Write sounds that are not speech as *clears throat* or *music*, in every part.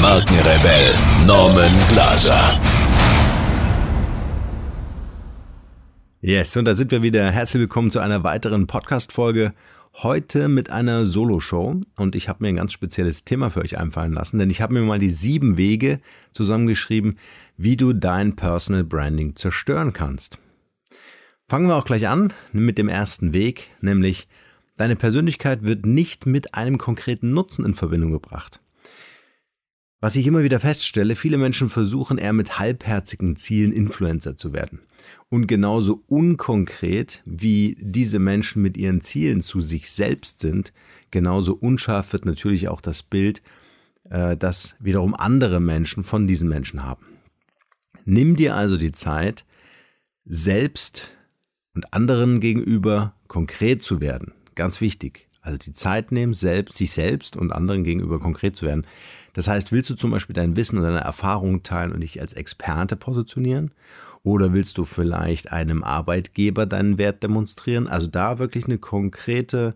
Markenrebell Norman Glaser. Yes, und da sind wir wieder. Herzlich willkommen zu einer weiteren Podcast-Folge. Heute mit einer Solo-Show und ich habe mir ein ganz spezielles Thema für euch einfallen lassen, denn ich habe mir mal die sieben Wege zusammengeschrieben, wie du dein Personal Branding zerstören kannst. Fangen wir auch gleich an mit dem ersten Weg, nämlich deine Persönlichkeit wird nicht mit einem konkreten Nutzen in Verbindung gebracht. Was ich immer wieder feststelle, viele Menschen versuchen eher mit halbherzigen Zielen Influencer zu werden. Und genauso unkonkret wie diese Menschen mit ihren Zielen zu sich selbst sind, genauso unscharf wird natürlich auch das Bild, äh, das wiederum andere Menschen von diesen Menschen haben. Nimm dir also die Zeit, selbst und anderen gegenüber konkret zu werden. Ganz wichtig. Also die Zeit nehmen, selbst, sich selbst und anderen gegenüber konkret zu werden. Das heißt, willst du zum Beispiel dein Wissen und deine Erfahrungen teilen und dich als Experte positionieren? Oder willst du vielleicht einem Arbeitgeber deinen Wert demonstrieren? Also da wirklich eine konkrete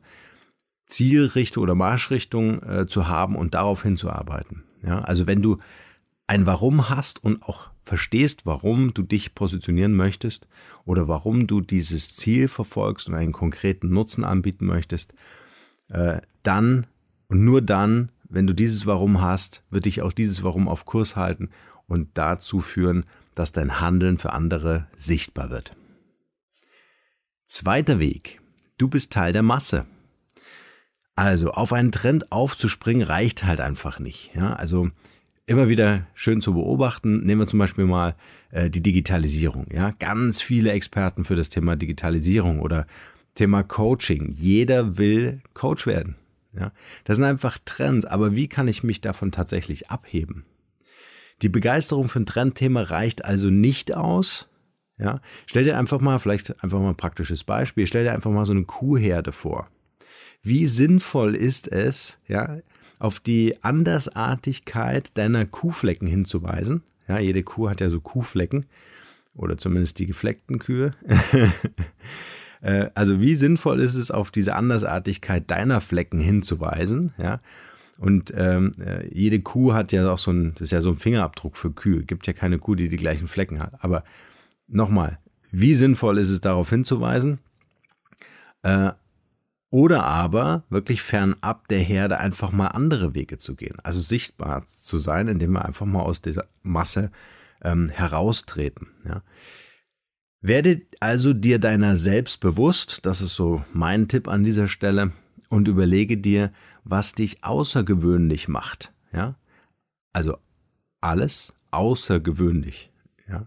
Zielrichtung oder Marschrichtung äh, zu haben und darauf hinzuarbeiten. Ja, also wenn du ein Warum hast und auch verstehst, warum du dich positionieren möchtest oder warum du dieses Ziel verfolgst und einen konkreten Nutzen anbieten möchtest, äh, dann und nur dann, wenn du dieses Warum hast, wird dich auch dieses Warum auf Kurs halten und dazu führen, dass dein Handeln für andere sichtbar wird. Zweiter Weg. Du bist Teil der Masse. Also auf einen Trend aufzuspringen reicht halt einfach nicht. Ja? Also immer wieder schön zu beobachten. Nehmen wir zum Beispiel mal äh, die Digitalisierung. Ja, ganz viele Experten für das Thema Digitalisierung oder Thema Coaching. Jeder will Coach werden. Ja, das sind einfach Trends. Aber wie kann ich mich davon tatsächlich abheben? Die Begeisterung für ein Trendthema reicht also nicht aus. Ja, stell dir einfach mal, vielleicht einfach mal ein praktisches Beispiel, stell dir einfach mal so eine Kuhherde vor. Wie sinnvoll ist es, ja, auf die Andersartigkeit deiner Kuhflecken hinzuweisen. Ja, jede Kuh hat ja so Kuhflecken oder zumindest die gefleckten Kühe. *laughs* Äh, also wie sinnvoll ist es, auf diese Andersartigkeit deiner Flecken hinzuweisen? Ja, und ähm, äh, jede Kuh hat ja auch so ein, das ist ja so ein Fingerabdruck für Kühe. Gibt ja keine Kuh, die die gleichen Flecken hat. Aber nochmal, wie sinnvoll ist es, darauf hinzuweisen? Äh, oder aber wirklich fernab der Herde einfach mal andere Wege zu gehen. Also sichtbar zu sein, indem wir einfach mal aus dieser Masse ähm, heraustreten. Ja. Werde also dir deiner selbst bewusst, das ist so mein Tipp an dieser Stelle, und überlege dir, was dich außergewöhnlich macht. Ja? Also alles außergewöhnlich. Ja?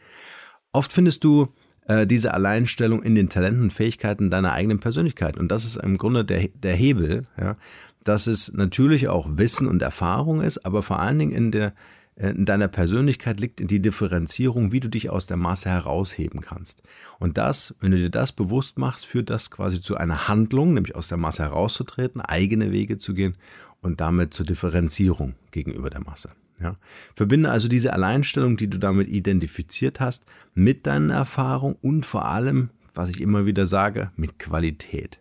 *laughs* Oft findest du äh, diese Alleinstellung in den Talenten und Fähigkeiten deiner eigenen Persönlichkeit. Und das ist im Grunde der, der Hebel, ja, dass es natürlich auch Wissen und Erfahrung ist, aber vor allen Dingen in, der, in deiner Persönlichkeit liegt in die Differenzierung, wie du dich aus der Masse herausheben kannst. Und das, wenn du dir das bewusst machst, führt das quasi zu einer Handlung, nämlich aus der Masse herauszutreten, eigene Wege zu gehen und damit zur Differenzierung gegenüber der Masse. Ja. Verbinde also diese Alleinstellung, die du damit identifiziert hast, mit deinen Erfahrungen und vor allem, was ich immer wieder sage, mit Qualität.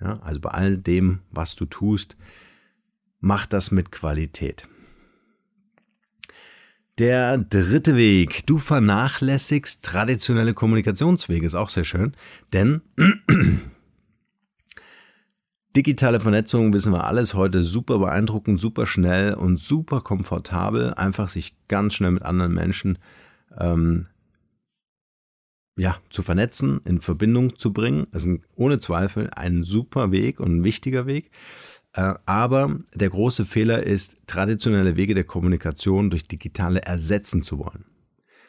Ja, also bei all dem, was du tust, mach das mit Qualität. Der dritte Weg. Du vernachlässigst traditionelle Kommunikationswege. Ist auch sehr schön, denn *clears throat* Digitale Vernetzung wissen wir alles heute super beeindruckend, super schnell und super komfortabel. Einfach sich ganz schnell mit anderen Menschen ähm, ja, zu vernetzen, in Verbindung zu bringen. Das ist ohne Zweifel ein super Weg und ein wichtiger Weg. Äh, aber der große Fehler ist, traditionelle Wege der Kommunikation durch digitale ersetzen zu wollen.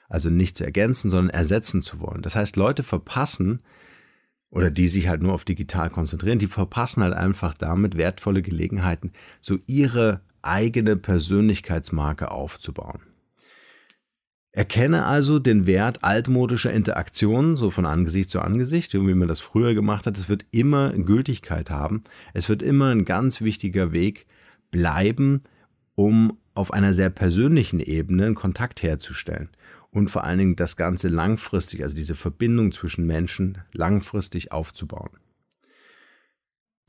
Also nicht zu ergänzen, sondern ersetzen zu wollen. Das heißt, Leute verpassen, oder die sich halt nur auf digital konzentrieren, die verpassen halt einfach damit wertvolle Gelegenheiten, so ihre eigene Persönlichkeitsmarke aufzubauen. Erkenne also den Wert altmodischer Interaktionen, so von Angesicht zu Angesicht, wie man das früher gemacht hat. Es wird immer Gültigkeit haben. Es wird immer ein ganz wichtiger Weg bleiben, um auf einer sehr persönlichen Ebene einen Kontakt herzustellen. Und vor allen Dingen das Ganze langfristig, also diese Verbindung zwischen Menschen langfristig aufzubauen.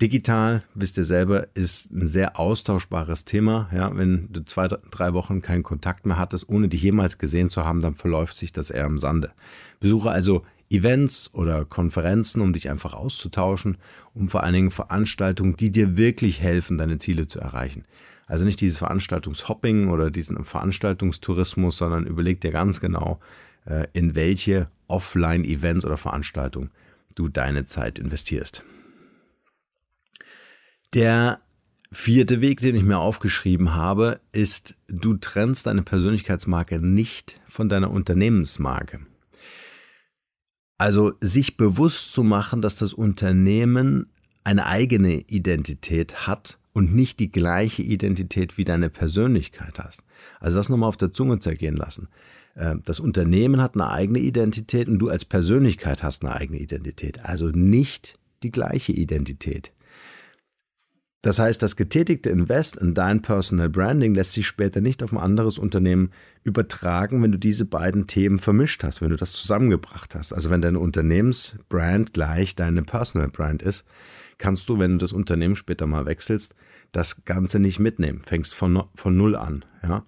Digital, wisst ihr selber, ist ein sehr austauschbares Thema. Ja, wenn du zwei, drei Wochen keinen Kontakt mehr hattest, ohne dich jemals gesehen zu haben, dann verläuft sich das eher im Sande. Besuche also Events oder Konferenzen, um dich einfach auszutauschen, um vor allen Dingen Veranstaltungen, die dir wirklich helfen, deine Ziele zu erreichen. Also nicht dieses Veranstaltungshopping oder diesen Veranstaltungstourismus, sondern überleg dir ganz genau, äh, in welche Offline-Events oder Veranstaltungen du deine Zeit investierst. Der vierte Weg, den ich mir aufgeschrieben habe, ist, du trennst deine Persönlichkeitsmarke nicht von deiner Unternehmensmarke. Also sich bewusst zu machen, dass das Unternehmen eine eigene Identität hat und nicht die gleiche Identität wie deine Persönlichkeit hast. Also das nochmal auf der Zunge zergehen lassen. Ähm, das Unternehmen hat eine eigene Identität und du als Persönlichkeit hast eine eigene Identität. Also nicht die gleiche Identität. Das heißt, das getätigte Invest in dein Personal Branding lässt sich später nicht auf ein anderes Unternehmen übertragen, wenn du diese beiden Themen vermischt hast, wenn du das zusammengebracht hast. Also wenn deine Unternehmensbrand gleich deine Personal Brand ist, kannst du, wenn du das Unternehmen später mal wechselst, das Ganze nicht mitnehmen. Fängst von, von Null an. Ja?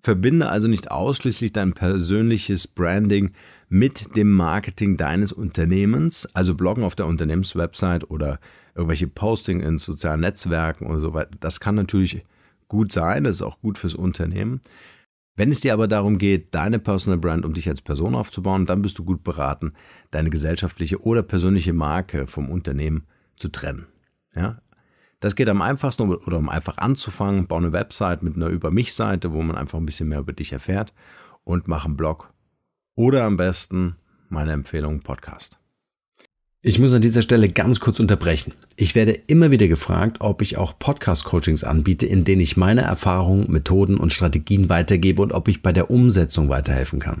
Verbinde also nicht ausschließlich dein persönliches Branding mit dem Marketing deines Unternehmens, also bloggen auf der Unternehmenswebsite oder irgendwelche Posting in sozialen Netzwerken und so weiter. Das kann natürlich gut sein, das ist auch gut fürs Unternehmen. Wenn es dir aber darum geht, deine Personal Brand, um dich als Person aufzubauen, dann bist du gut beraten, deine gesellschaftliche oder persönliche Marke vom Unternehmen zu trennen. Ja? Das geht am einfachsten oder um einfach anzufangen, bau eine Website mit einer Über mich Seite, wo man einfach ein bisschen mehr über dich erfährt und mach einen Blog oder am besten meine Empfehlung Podcast. Ich muss an dieser Stelle ganz kurz unterbrechen. Ich werde immer wieder gefragt, ob ich auch Podcast-Coachings anbiete, in denen ich meine Erfahrungen, Methoden und Strategien weitergebe und ob ich bei der Umsetzung weiterhelfen kann.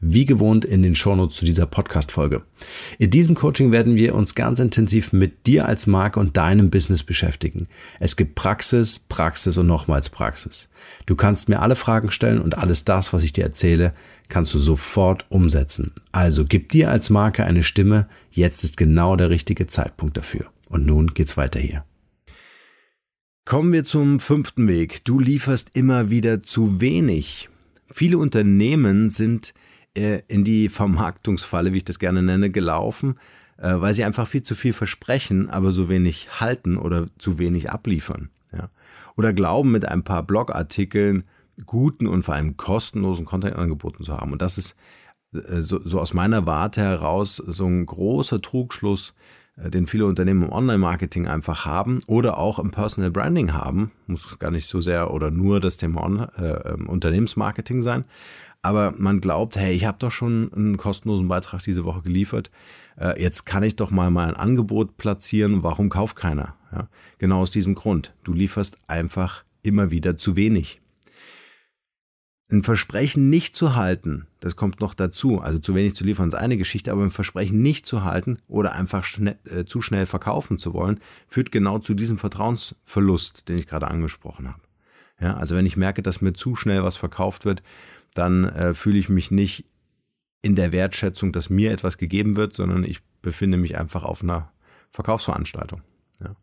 wie gewohnt in den Shownotes zu dieser Podcast-Folge. In diesem Coaching werden wir uns ganz intensiv mit dir als Marke und deinem Business beschäftigen. Es gibt Praxis, Praxis und nochmals Praxis. Du kannst mir alle Fragen stellen und alles das, was ich dir erzähle, kannst du sofort umsetzen. Also gib dir als Marke eine Stimme. Jetzt ist genau der richtige Zeitpunkt dafür. Und nun geht's weiter hier. Kommen wir zum fünften Weg. Du lieferst immer wieder zu wenig. Viele Unternehmen sind in die Vermarktungsfalle, wie ich das gerne nenne, gelaufen, äh, weil sie einfach viel zu viel versprechen, aber so wenig halten oder zu wenig abliefern. Ja? Oder glauben, mit ein paar Blogartikeln guten und vor allem kostenlosen Content angeboten zu haben. Und das ist äh, so, so aus meiner Warte heraus so ein großer Trugschluss, den viele Unternehmen im Online-Marketing einfach haben oder auch im Personal Branding haben. Muss gar nicht so sehr oder nur das Thema On äh, Unternehmensmarketing sein aber man glaubt, hey, ich habe doch schon einen kostenlosen Beitrag diese Woche geliefert, äh, jetzt kann ich doch mal mal ein Angebot platzieren, warum kauft keiner? Ja? Genau aus diesem Grund. Du lieferst einfach immer wieder zu wenig. Ein Versprechen nicht zu halten, das kommt noch dazu. Also zu wenig zu liefern ist eine Geschichte, aber ein Versprechen nicht zu halten oder einfach schnell, äh, zu schnell verkaufen zu wollen, führt genau zu diesem Vertrauensverlust, den ich gerade angesprochen habe. Ja, also wenn ich merke, dass mir zu schnell was verkauft wird, dann äh, fühle ich mich nicht in der Wertschätzung, dass mir etwas gegeben wird, sondern ich befinde mich einfach auf einer Verkaufsveranstaltung. Ja.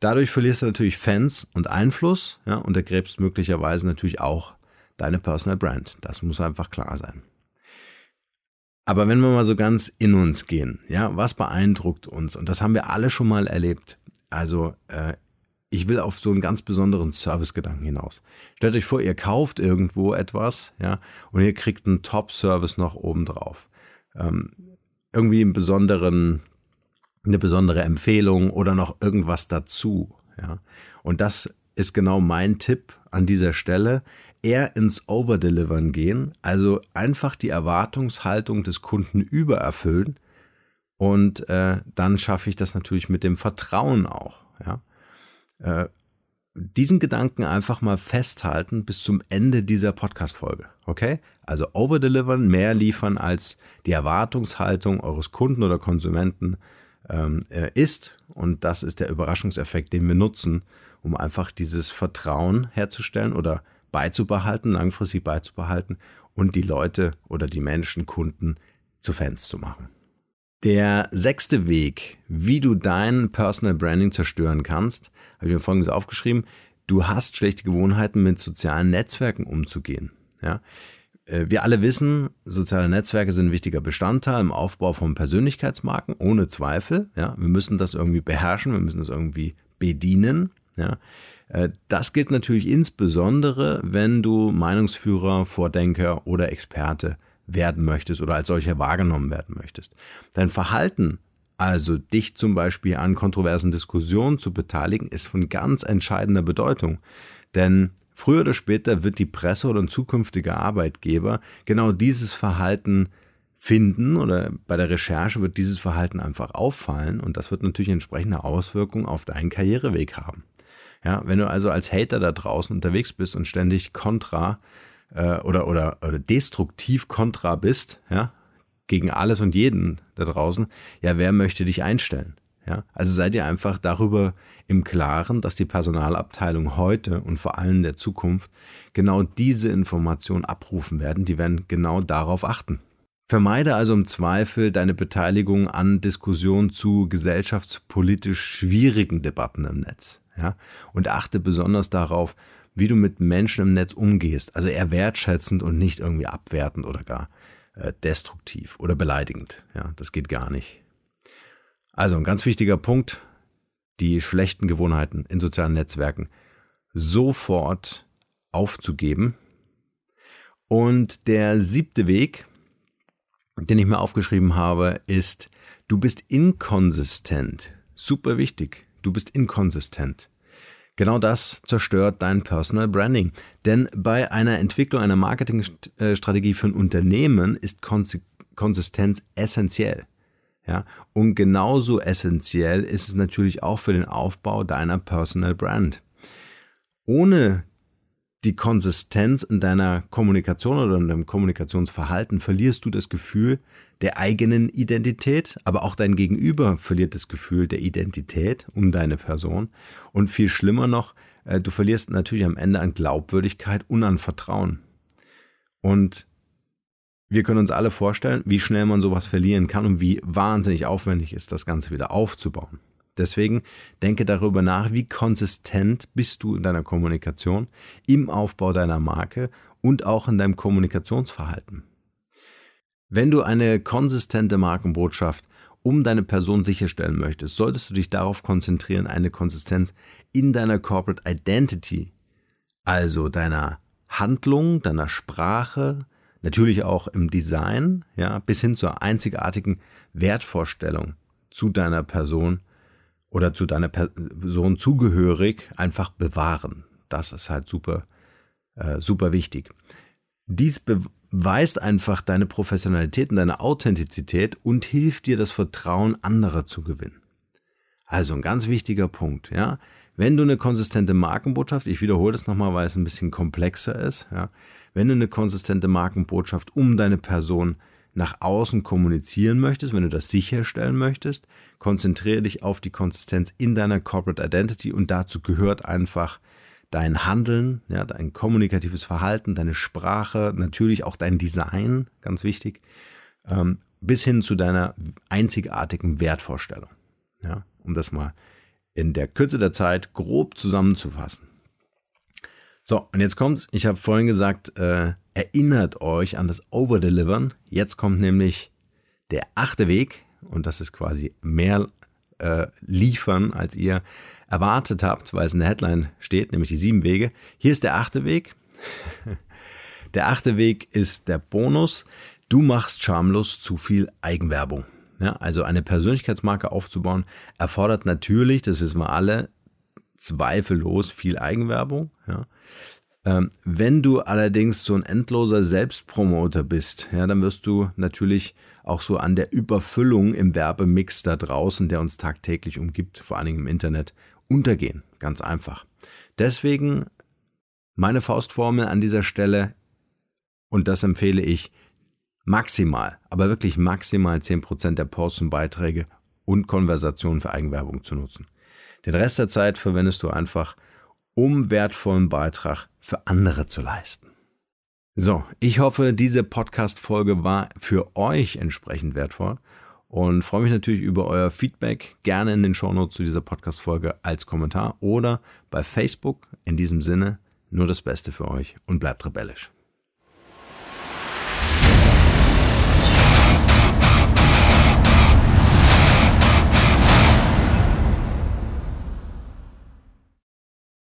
Dadurch verlierst du natürlich Fans und Einfluss ja, und ergräbst möglicherweise natürlich auch deine Personal Brand. Das muss einfach klar sein. Aber wenn wir mal so ganz in uns gehen, ja, was beeindruckt uns? Und das haben wir alle schon mal erlebt. Also äh, ich will auf so einen ganz besonderen Servicegedanken hinaus. Stellt euch vor, ihr kauft irgendwo etwas, ja, und ihr kriegt einen Top-Service noch obendrauf. Ähm, irgendwie einen besonderen, eine besondere Empfehlung oder noch irgendwas dazu. Ja? Und das ist genau mein Tipp an dieser Stelle. Eher ins Overdelivern gehen, also einfach die Erwartungshaltung des Kunden übererfüllen und äh, dann schaffe ich das natürlich mit dem Vertrauen auch. Ja? Äh, diesen Gedanken einfach mal festhalten bis zum Ende dieser Podcast-Folge. Okay? Also overdelivern, mehr liefern als die Erwartungshaltung eures Kunden oder Konsumenten ähm, äh, ist. Und das ist der Überraschungseffekt, den wir nutzen, um einfach dieses Vertrauen herzustellen oder beizubehalten, langfristig beizubehalten und die Leute oder die Menschen, Kunden zu Fans zu machen. Der sechste Weg, wie du dein Personal Branding zerstören kannst, habe ich mir folgendes aufgeschrieben. Du hast schlechte Gewohnheiten, mit sozialen Netzwerken umzugehen. Ja? Äh, wir alle wissen, soziale Netzwerke sind ein wichtiger Bestandteil im Aufbau von Persönlichkeitsmarken, ohne Zweifel. Ja? Wir müssen das irgendwie beherrschen, wir müssen das irgendwie bedienen. Ja? Äh, das gilt natürlich insbesondere, wenn du Meinungsführer, Vordenker oder Experte werden möchtest oder als solcher wahrgenommen werden möchtest. Dein Verhalten, also dich zum Beispiel an kontroversen Diskussionen zu beteiligen, ist von ganz entscheidender Bedeutung. Denn früher oder später wird die Presse oder ein zukünftiger Arbeitgeber genau dieses Verhalten finden oder bei der Recherche wird dieses Verhalten einfach auffallen und das wird natürlich entsprechende Auswirkungen auf deinen Karriereweg haben. Ja, wenn du also als Hater da draußen unterwegs bist und ständig kontra äh, oder, oder, oder destruktiv kontra bist, ja, gegen alles und jeden da draußen, ja, wer möchte dich einstellen? Ja, also seid ihr einfach darüber im Klaren, dass die Personalabteilung heute und vor allem in der Zukunft genau diese Information abrufen werden. Die werden genau darauf achten. Vermeide also im Zweifel deine Beteiligung an Diskussionen zu gesellschaftspolitisch schwierigen Debatten im Netz. Ja, und achte besonders darauf, wie du mit Menschen im Netz umgehst. Also eher wertschätzend und nicht irgendwie abwertend oder gar äh, destruktiv oder beleidigend. Ja, das geht gar nicht. Also ein ganz wichtiger Punkt, die schlechten Gewohnheiten in sozialen Netzwerken sofort aufzugeben. Und der siebte Weg, den ich mir aufgeschrieben habe, ist, du bist inkonsistent. Super wichtig. Du bist inkonsistent. Genau das zerstört dein Personal Branding. Denn bei einer Entwicklung einer Marketingstrategie für ein Unternehmen ist Konsistenz essentiell. Ja, und genauso essentiell ist es natürlich auch für den Aufbau deiner Personal Brand. Ohne die Konsistenz in deiner Kommunikation oder in deinem Kommunikationsverhalten verlierst du das Gefühl der eigenen Identität, aber auch dein Gegenüber verliert das Gefühl der Identität um deine Person. Und viel schlimmer noch, äh, du verlierst natürlich am Ende an Glaubwürdigkeit und an Vertrauen. Und wir können uns alle vorstellen, wie schnell man sowas verlieren kann und wie wahnsinnig aufwendig ist, das Ganze wieder aufzubauen. Deswegen denke darüber nach, wie konsistent bist du in deiner Kommunikation, im Aufbau deiner Marke und auch in deinem Kommunikationsverhalten. Wenn du eine konsistente Markenbotschaft um deine Person sicherstellen möchtest, solltest du dich darauf konzentrieren, eine Konsistenz in deiner Corporate Identity, also deiner Handlung, deiner Sprache, natürlich auch im Design, ja, bis hin zur einzigartigen Wertvorstellung zu deiner Person oder zu deiner Person zugehörig einfach bewahren. Das ist halt super, äh, super wichtig. Dies beweist einfach deine Professionalität und deine Authentizität und hilft dir, das Vertrauen anderer zu gewinnen. Also ein ganz wichtiger Punkt, ja. Wenn du eine konsistente Markenbotschaft, ich wiederhole das nochmal, weil es ein bisschen komplexer ist, ja. Wenn du eine konsistente Markenbotschaft um deine Person nach außen kommunizieren möchtest, wenn du das sicherstellen möchtest, konzentriere dich auf die Konsistenz in deiner Corporate Identity und dazu gehört einfach dein Handeln, ja, dein kommunikatives Verhalten, deine Sprache, natürlich auch dein Design, ganz wichtig, ähm, bis hin zu deiner einzigartigen Wertvorstellung. Ja, um das mal in der Kürze der Zeit grob zusammenzufassen. So, und jetzt kommt's. Ich habe vorhin gesagt, äh, erinnert euch an das Overdelivern. Jetzt kommt nämlich der achte Weg und das ist quasi mehr äh, liefern, als ihr erwartet habt, weil es in der Headline steht, nämlich die sieben Wege. Hier ist der achte Weg. *laughs* der achte Weg ist der Bonus. Du machst schamlos zu viel Eigenwerbung. Ja, also eine Persönlichkeitsmarke aufzubauen, erfordert natürlich, das wissen wir alle, zweifellos viel Eigenwerbung. Ja. Ähm, wenn du allerdings so ein endloser Selbstpromoter bist, ja, dann wirst du natürlich auch so an der Überfüllung im Werbemix da draußen, der uns tagtäglich umgibt, vor allen Dingen im Internet, untergehen. Ganz einfach. Deswegen meine Faustformel an dieser Stelle, und das empfehle ich, maximal, aber wirklich maximal 10% der Posts und Beiträge und Konversationen für Eigenwerbung zu nutzen. Den Rest der Zeit verwendest du einfach, um wertvollen Beitrag für andere zu leisten. So, ich hoffe, diese Podcast-Folge war für euch entsprechend wertvoll und freue mich natürlich über euer Feedback. Gerne in den Shownotes zu dieser Podcast-Folge als Kommentar oder bei Facebook. In diesem Sinne, nur das Beste für euch und bleibt rebellisch.